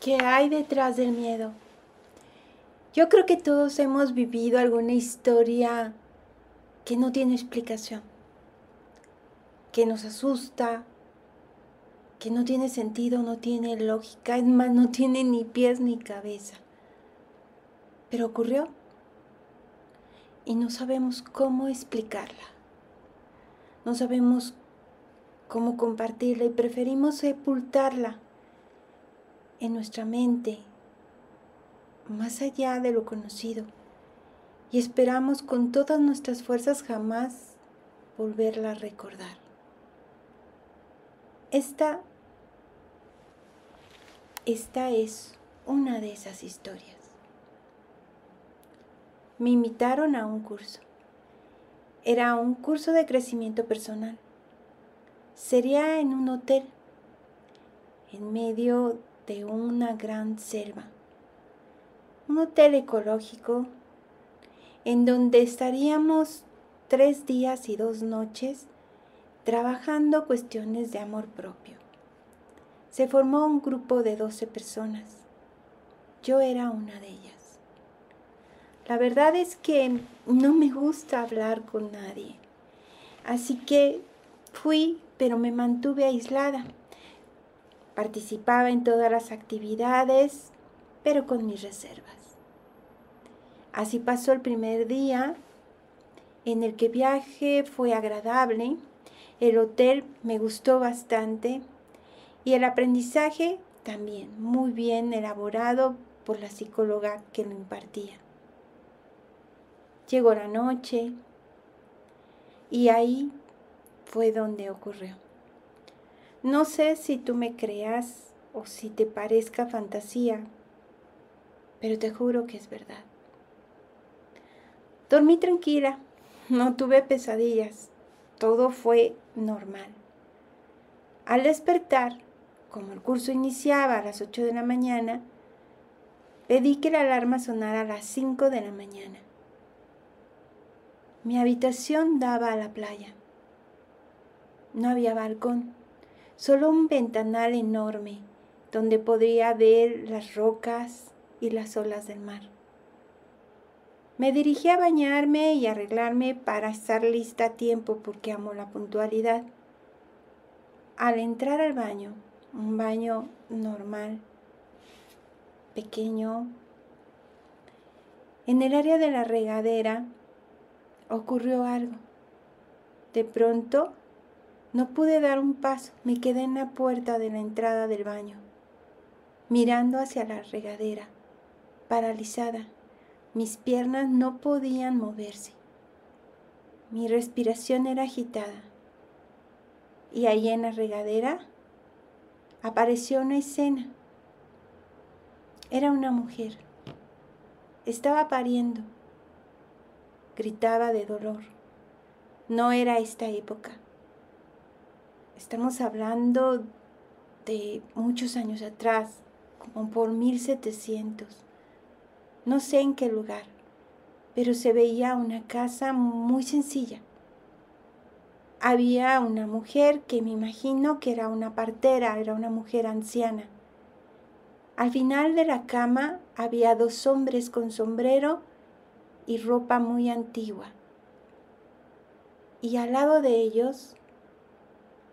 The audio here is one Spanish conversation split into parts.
¿Qué hay detrás del miedo? Yo creo que todos hemos vivido alguna historia que no tiene explicación, que nos asusta, que no tiene sentido, no tiene lógica, es más, no tiene ni pies ni cabeza. Pero ocurrió y no sabemos cómo explicarla. No sabemos cómo compartirla y preferimos sepultarla en nuestra mente, más allá de lo conocido, y esperamos con todas nuestras fuerzas jamás volverla a recordar. Esta, esta es una de esas historias. Me invitaron a un curso. Era un curso de crecimiento personal. Sería en un hotel, en medio de una gran selva. Un hotel ecológico en donde estaríamos tres días y dos noches trabajando cuestiones de amor propio. Se formó un grupo de 12 personas. Yo era una de ellas. La verdad es que no me gusta hablar con nadie. Así que fui, pero me mantuve aislada. Participaba en todas las actividades, pero con mis reservas. Así pasó el primer día en el que viaje fue agradable, el hotel me gustó bastante y el aprendizaje también muy bien elaborado por la psicóloga que lo impartía. Llegó la noche y ahí fue donde ocurrió. No sé si tú me creas o si te parezca fantasía, pero te juro que es verdad. Dormí tranquila, no tuve pesadillas, todo fue normal. Al despertar, como el curso iniciaba a las 8 de la mañana, pedí que la alarma sonara a las 5 de la mañana. Mi habitación daba a la playa. No había balcón solo un ventanal enorme donde podría ver las rocas y las olas del mar. Me dirigí a bañarme y arreglarme para estar lista a tiempo porque amo la puntualidad. Al entrar al baño, un baño normal, pequeño, en el área de la regadera ocurrió algo. De pronto no pude dar un paso, me quedé en la puerta de la entrada del baño, mirando hacia la regadera, paralizada. Mis piernas no podían moverse. Mi respiración era agitada. Y ahí en la regadera apareció una escena. Era una mujer. Estaba pariendo. Gritaba de dolor. No era esta época. Estamos hablando de muchos años atrás, como por 1700. No sé en qué lugar, pero se veía una casa muy sencilla. Había una mujer que me imagino que era una partera, era una mujer anciana. Al final de la cama había dos hombres con sombrero y ropa muy antigua. Y al lado de ellos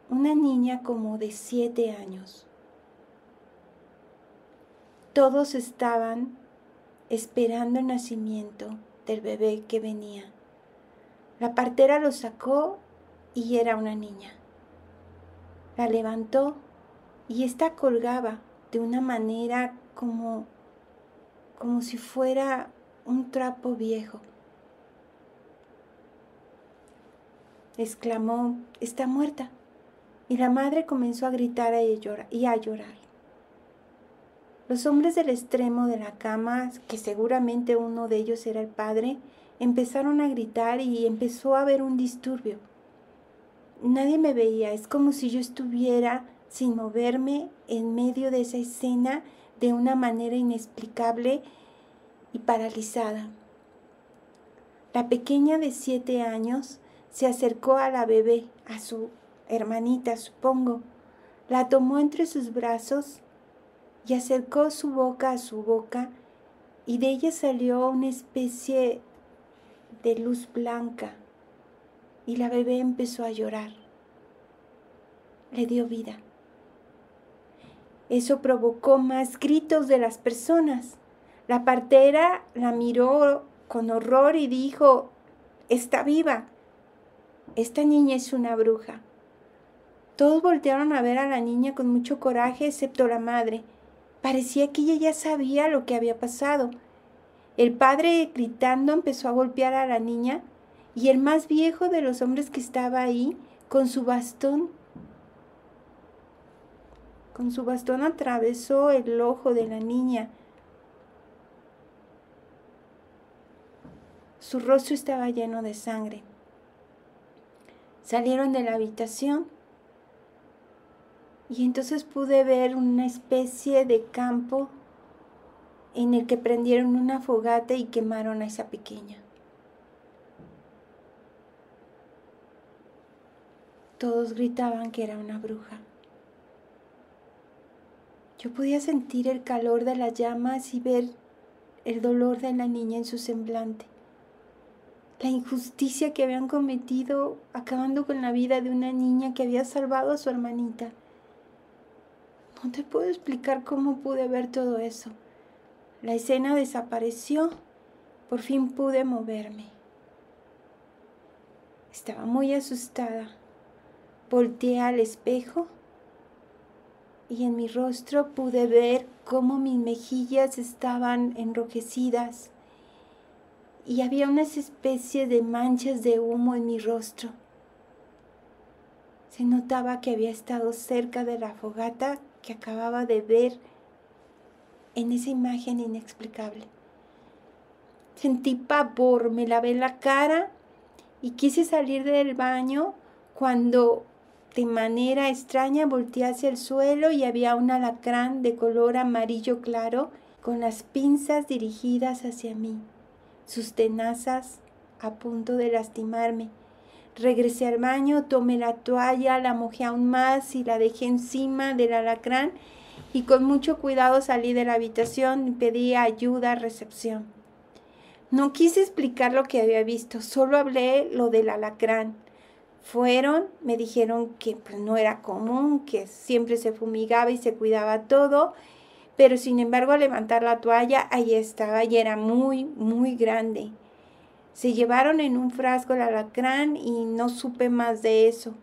una niña como de siete años. Todos estaban esperando el nacimiento del bebé que venía. La partera lo sacó y era una niña. La levantó y ésta colgaba de una manera como como si fuera un trapo viejo. Exclamó, está muerta y la madre comenzó a gritar y a llorar. Los hombres del extremo de la cama, que seguramente uno de ellos era el padre, empezaron a gritar y empezó a haber un disturbio. Nadie me veía, es como si yo estuviera sin moverme en medio de esa escena de una manera inexplicable y paralizada. La pequeña de siete años se acercó a la bebé, a su hermanita, supongo, la tomó entre sus brazos y acercó su boca a su boca y de ella salió una especie de luz blanca y la bebé empezó a llorar. Le dio vida. Eso provocó más gritos de las personas. La partera la miró con horror y dijo, está viva. Esta niña es una bruja. Todos voltearon a ver a la niña con mucho coraje, excepto la madre. Parecía que ella ya sabía lo que había pasado. El padre, gritando, empezó a golpear a la niña y el más viejo de los hombres que estaba ahí, con su bastón, con su bastón atravesó el ojo de la niña. Su rostro estaba lleno de sangre. Salieron de la habitación y entonces pude ver una especie de campo en el que prendieron una fogata y quemaron a esa pequeña. Todos gritaban que era una bruja. Yo podía sentir el calor de las llamas y ver el dolor de la niña en su semblante. La injusticia que habían cometido acabando con la vida de una niña que había salvado a su hermanita. No te puedo explicar cómo pude ver todo eso. La escena desapareció. Por fin pude moverme. Estaba muy asustada. Volteé al espejo y en mi rostro pude ver cómo mis mejillas estaban enrojecidas y había unas especies de manchas de humo en mi rostro. Se notaba que había estado cerca de la fogata que acababa de ver en esa imagen inexplicable. Sentí pavor, me lavé la cara y quise salir del baño cuando de manera extraña volteé hacia el suelo y había un alacrán de color amarillo claro con las pinzas dirigidas hacia mí, sus tenazas a punto de lastimarme. Regresé al baño, tomé la toalla, la mojé aún más y la dejé encima del alacrán y con mucho cuidado salí de la habitación y pedí ayuda a recepción. No quise explicar lo que había visto, solo hablé lo del alacrán. Fueron, me dijeron que pues, no era común, que siempre se fumigaba y se cuidaba todo, pero sin embargo al levantar la toalla, ahí estaba y era muy, muy grande. Se llevaron en un frasco el alacrán y no supe más de eso.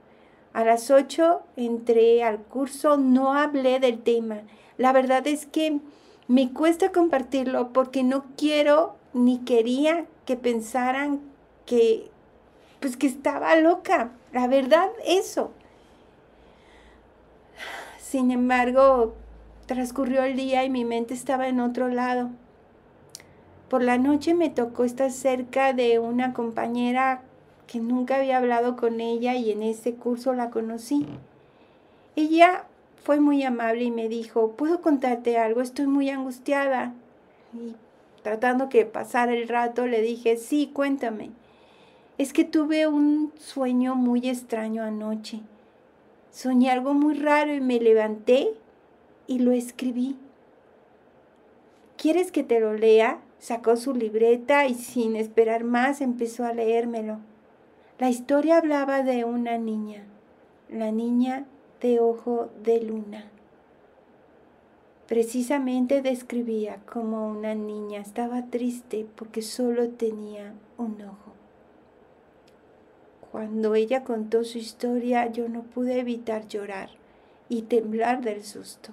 A las ocho entré al curso, no hablé del tema. La verdad es que me cuesta compartirlo porque no quiero ni quería que pensaran que pues que estaba loca. La verdad eso. Sin embargo, transcurrió el día y mi mente estaba en otro lado. Por la noche me tocó estar cerca de una compañera que nunca había hablado con ella y en ese curso la conocí. Ella fue muy amable y me dijo, ¿puedo contarte algo? Estoy muy angustiada. Y tratando que pasara el rato, le dije, sí, cuéntame. Es que tuve un sueño muy extraño anoche. Soñé algo muy raro y me levanté y lo escribí. ¿Quieres que te lo lea? Sacó su libreta y sin esperar más empezó a leérmelo. La historia hablaba de una niña, la niña de ojo de luna. Precisamente describía como una niña estaba triste porque solo tenía un ojo. Cuando ella contó su historia yo no pude evitar llorar y temblar del susto.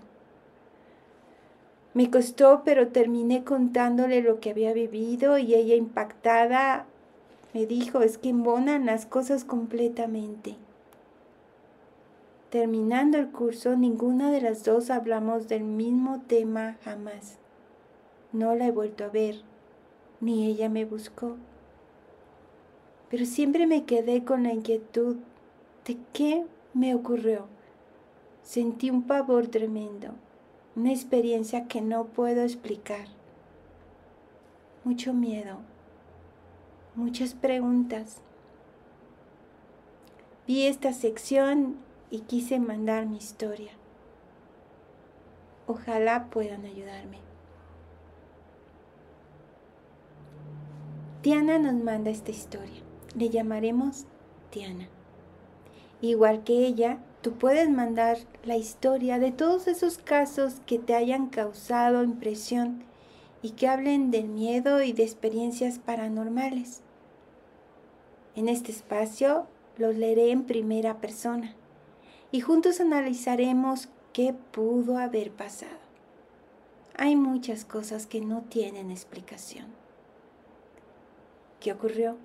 Me costó, pero terminé contándole lo que había vivido y ella impactada me dijo, es que embonan las cosas completamente. Terminando el curso, ninguna de las dos hablamos del mismo tema jamás. No la he vuelto a ver, ni ella me buscó. Pero siempre me quedé con la inquietud de qué me ocurrió. Sentí un pavor tremendo una experiencia que no puedo explicar. Mucho miedo, muchas preguntas. Vi esta sección y quise mandar mi historia. ojalá puedan ayudarme. Tiana nos manda esta historia. Le llamaremos Tiana. Igual que ella, tú puedes mandar la historia de todos esos casos que te hayan causado impresión y que hablen del miedo y de experiencias paranormales. En este espacio los leeré en primera persona y juntos analizaremos qué pudo haber pasado. Hay muchas cosas que no tienen explicación. ¿Qué ocurrió?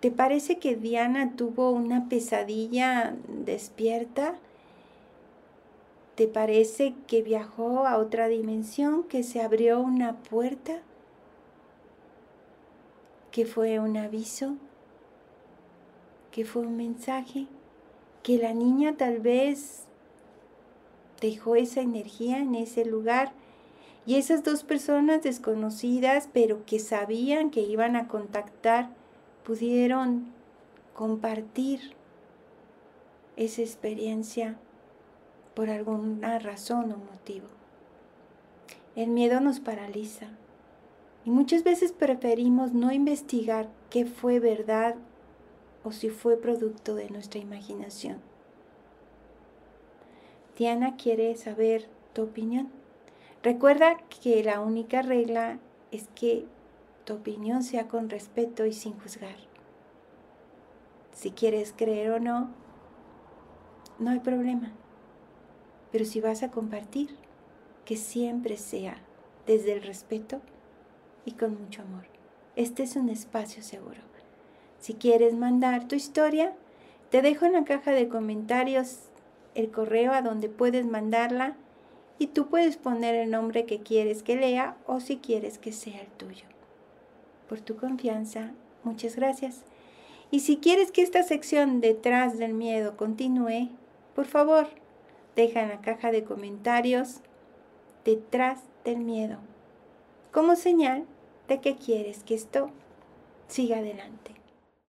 ¿Te parece que Diana tuvo una pesadilla despierta? ¿Te parece que viajó a otra dimensión, que se abrió una puerta? ¿Que fue un aviso? ¿Que fue un mensaje? ¿Que la niña tal vez dejó esa energía en ese lugar? Y esas dos personas desconocidas, pero que sabían que iban a contactar, pudieron compartir esa experiencia por alguna razón o motivo. El miedo nos paraliza y muchas veces preferimos no investigar qué fue verdad o si fue producto de nuestra imaginación. Diana quiere saber tu opinión. Recuerda que la única regla es que tu opinión sea con respeto y sin juzgar. Si quieres creer o no, no hay problema. Pero si vas a compartir, que siempre sea desde el respeto y con mucho amor. Este es un espacio seguro. Si quieres mandar tu historia, te dejo en la caja de comentarios el correo a donde puedes mandarla y tú puedes poner el nombre que quieres que lea o si quieres que sea el tuyo por tu confianza. Muchas gracias. Y si quieres que esta sección detrás del miedo continúe, por favor, deja en la caja de comentarios detrás del miedo, como señal de que quieres que esto siga adelante.